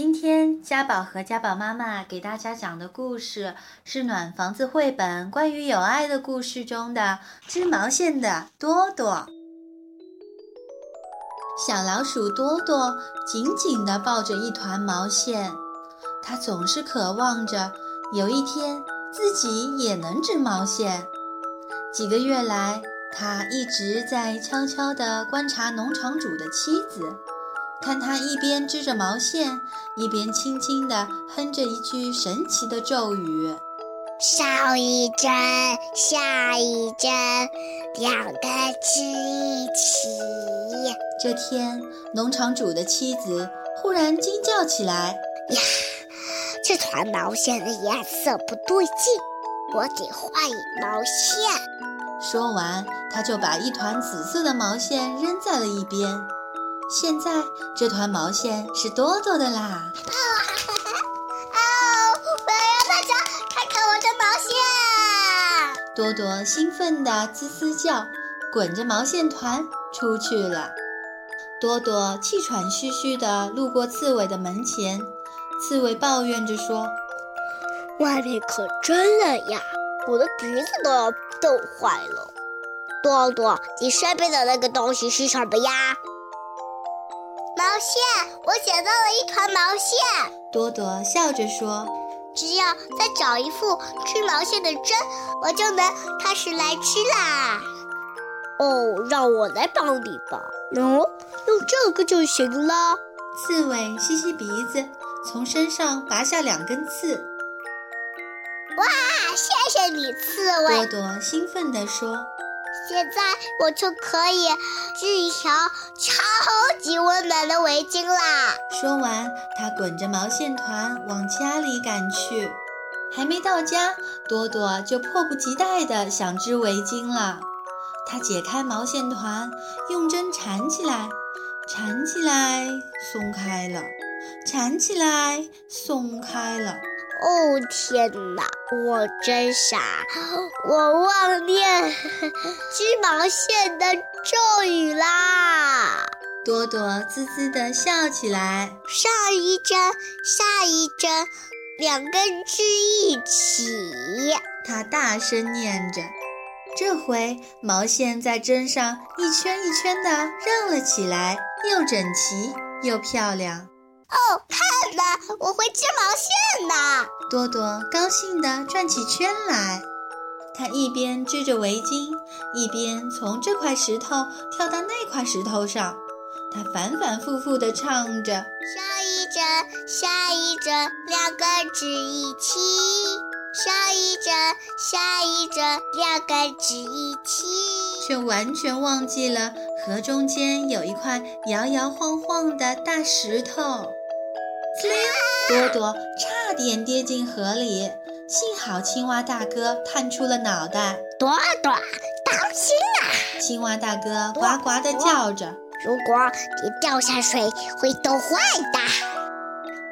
今天家宝和家宝妈妈给大家讲的故事是《暖房子》绘本关于有爱的故事中的织毛线的多多。小老鼠多多紧紧地抱着一团毛线，它总是渴望着有一天自己也能织毛线。几个月来，它一直在悄悄地观察农场主的妻子。看他一边织着毛线，一边轻轻地哼着一句神奇的咒语：“上一针，下一针，两个织一起。”这天，农场主的妻子忽然惊叫起来：“呀，这团毛线的颜色不对劲，我得换一毛线。”说完，他就把一团紫色的毛线扔在了一边。现在这团毛线是多多的啦！啊哦，我要让大家看看我的毛线！多多兴奋地滋滋叫，滚着毛线团出去了。多多气喘吁吁地路过刺猬的门前，刺猬抱怨着说：“外面可真冷呀，我的鼻子都要冻坏了。”多多，你身边的那个东西是什么呀？毛线，我捡到了一团毛线。多多笑着说：“只要再找一副织毛线的针，我就能开始来织啦。”哦，让我来帮你吧。喏，用这个就行了。刺猬吸吸鼻子，从身上拔下两根刺。哇，谢谢你，刺猬！多多兴奋地说。现在我就可以织一条超级温暖的围巾啦！说完，他滚着毛线团往家里赶去。还没到家，多多就迫不及待地想织围巾了。他解开毛线团，用针缠起来，缠起来，松开了，缠起来，松开了。哦天哪，我真傻，我忘念织毛线的咒语啦！多多滋滋地笑起来。上一针，下一针，两根织一起。他大声念着，这回毛线在针上一圈一圈地绕了起来，又整齐又漂亮。哦，看吧，我会织毛线呢！多多高兴地转起圈来。他一边织着围巾，一边从这块石头跳到那块石头上。他反反复复地唱着：“上一针，下一针，两根指一起；上一针，下一针，两根指一起。”却完全忘记了河中间有一块摇摇晃晃的大石头。多多差点跌进河里，幸好青蛙大哥探出了脑袋。多多，当心啊！青蛙大哥呱呱地叫着：“如果你掉下水，会冻坏的。”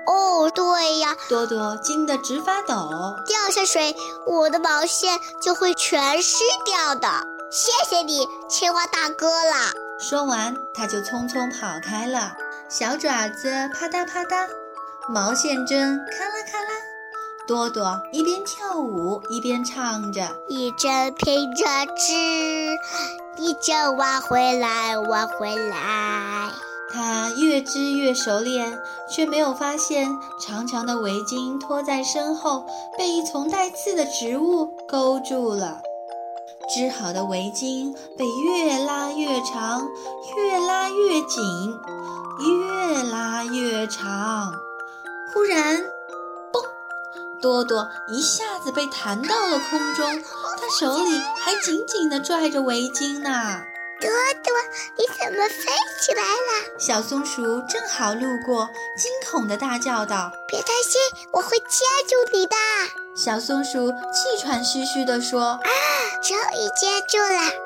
哦，对呀，多多惊得直发抖。掉下水，我的毛线就会全湿掉的。谢谢你，青蛙大哥啦！说完，他就匆匆跑开了，小爪子啪嗒啪嗒。毛线针咔啦咔啦，多多一边跳舞一边唱着：一针拼着织，一针挖回来挖回来。他越织越熟练，却没有发现长长的围巾拖在身后，被一丛带刺的植物勾住了。织好的围巾被越拉越长，越拉越紧，越拉越长。忽然，嘣！多多一下子被弹到了空中，他手里还紧紧地拽着围巾呢。多多，你怎么飞起来了？小松鼠正好路过，惊恐地大叫道：“别担心，我会接住你的。”小松鼠气喘吁吁地说：“啊，终于接住了！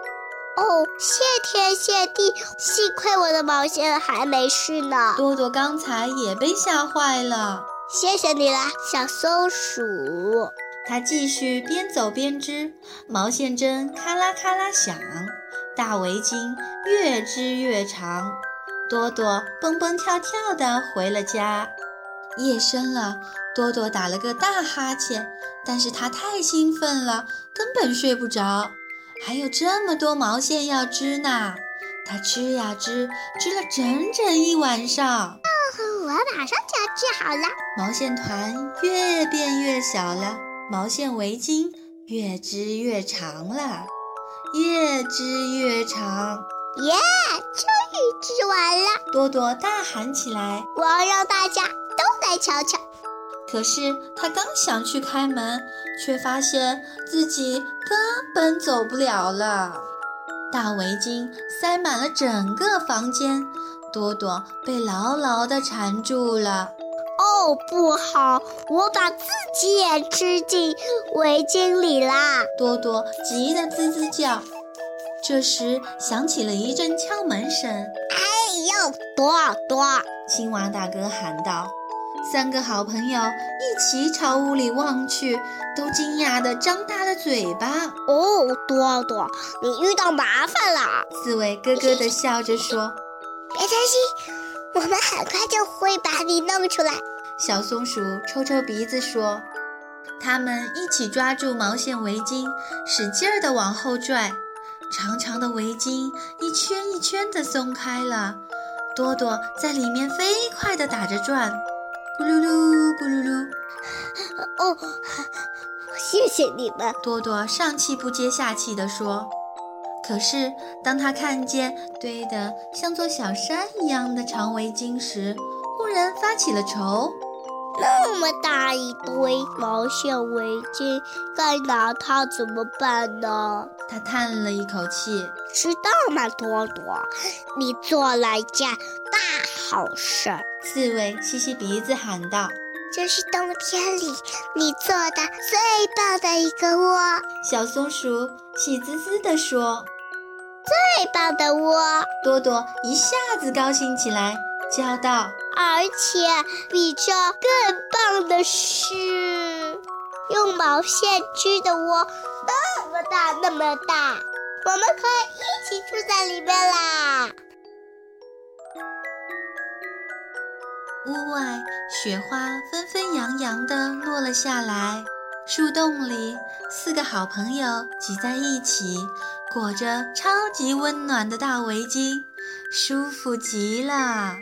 哦，谢天谢地，幸亏我的毛线还没事呢。”多多刚才也被吓坏了。谢谢你啦，小松鼠。它继续边走边织，毛线针咔啦咔啦响，大围巾越织越长。多多蹦蹦跳跳地回了家。夜深了，多多打了个大哈欠，但是他太兴奋了，根本睡不着。还有这么多毛线要织呢，他织呀织，织了整整一晚上。哦我马上就要织好了。毛线团越变越小了，毛线围巾越织越长了，越织越长。耶，终于织完了！多多大喊起来：“我要让大家都来瞧瞧。”可是他刚想去开门，却发现自己根本走不了了。大围巾塞满了整个房间，多多被牢牢地缠住了。哦，不好！我把自己也吃进围巾里啦！多多急得吱吱叫。这时响起了一阵敲门声。哎呦，多多！青蛙大哥喊道。三个好朋友一起朝屋里望去，都惊讶地张大了嘴巴。哦，多多，你遇到麻烦了！刺猬咯咯地笑着说：“别担心，我们很快就会把你弄出来。”小松鼠抽抽鼻子说：“他们一起抓住毛线围巾，使劲儿地往后拽，长长的围巾一圈一圈地松开了。多多在里面飞快地打着转。”咕噜噜，咕噜噜。哦，谢谢你们。多多上气不接下气地说。可是，当他看见堆得像座小山一样的长围巾时，忽然发起了愁。那么大一堆毛线围巾，该拿它怎么办呢？他叹了一口气。知道吗，多多？你做了一件大好事。刺猬吸吸鼻子喊道：“这是冬天里你做的最棒的一个窝。”小松鼠喜滋滋地说：“最棒的窝！”多多一下子高兴起来，叫道：“而且比这更棒的是，用毛线织的窝那么大那么大，我们可以一起住在里面啦！”屋外雪花纷纷扬扬地落了下来，树洞里四个好朋友挤在一起，裹着超级温暖的大围巾，舒服极了。